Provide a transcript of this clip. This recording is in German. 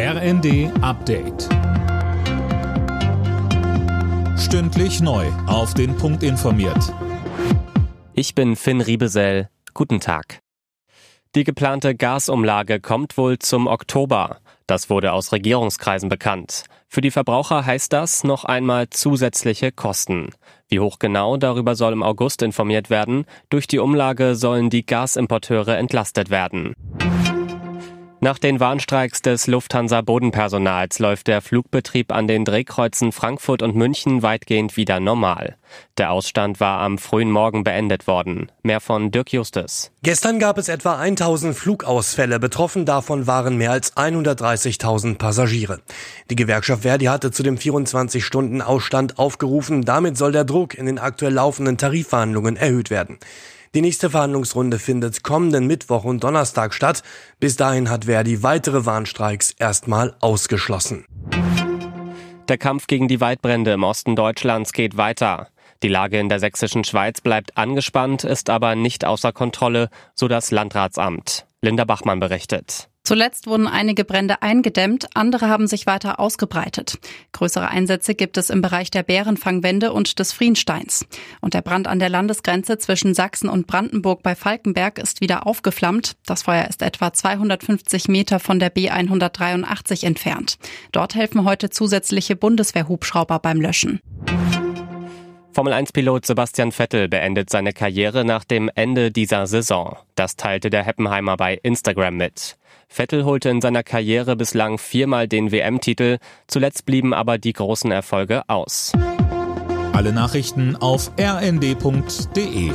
RND Update. Stündlich neu. Auf den Punkt informiert. Ich bin Finn Riebesell. Guten Tag. Die geplante Gasumlage kommt wohl zum Oktober. Das wurde aus Regierungskreisen bekannt. Für die Verbraucher heißt das noch einmal zusätzliche Kosten. Wie hoch genau, darüber soll im August informiert werden. Durch die Umlage sollen die Gasimporteure entlastet werden. Nach den Warnstreiks des Lufthansa-Bodenpersonals läuft der Flugbetrieb an den Drehkreuzen Frankfurt und München weitgehend wieder normal. Der Ausstand war am frühen Morgen beendet worden. Mehr von Dirk Justus. Gestern gab es etwa 1000 Flugausfälle. Betroffen davon waren mehr als 130.000 Passagiere. Die Gewerkschaft Verdi hatte zu dem 24-Stunden-Ausstand aufgerufen. Damit soll der Druck in den aktuell laufenden Tarifverhandlungen erhöht werden. Die nächste Verhandlungsrunde findet kommenden Mittwoch und Donnerstag statt. Bis dahin hat Verdi weitere Warnstreiks erstmal ausgeschlossen. Der Kampf gegen die Waldbrände im Osten Deutschlands geht weiter. Die Lage in der sächsischen Schweiz bleibt angespannt, ist aber nicht außer Kontrolle, so das Landratsamt. Linda Bachmann berichtet. Zuletzt wurden einige Brände eingedämmt, andere haben sich weiter ausgebreitet. Größere Einsätze gibt es im Bereich der Bärenfangwände und des Friensteins. Und der Brand an der Landesgrenze zwischen Sachsen und Brandenburg bei Falkenberg ist wieder aufgeflammt. Das Feuer ist etwa 250 Meter von der B183 entfernt. Dort helfen heute zusätzliche Bundeswehrhubschrauber beim Löschen. Formel-1-Pilot Sebastian Vettel beendet seine Karriere nach dem Ende dieser Saison. Das teilte der Heppenheimer bei Instagram mit. Vettel holte in seiner Karriere bislang viermal den WM-Titel, zuletzt blieben aber die großen Erfolge aus. Alle Nachrichten auf rnd.de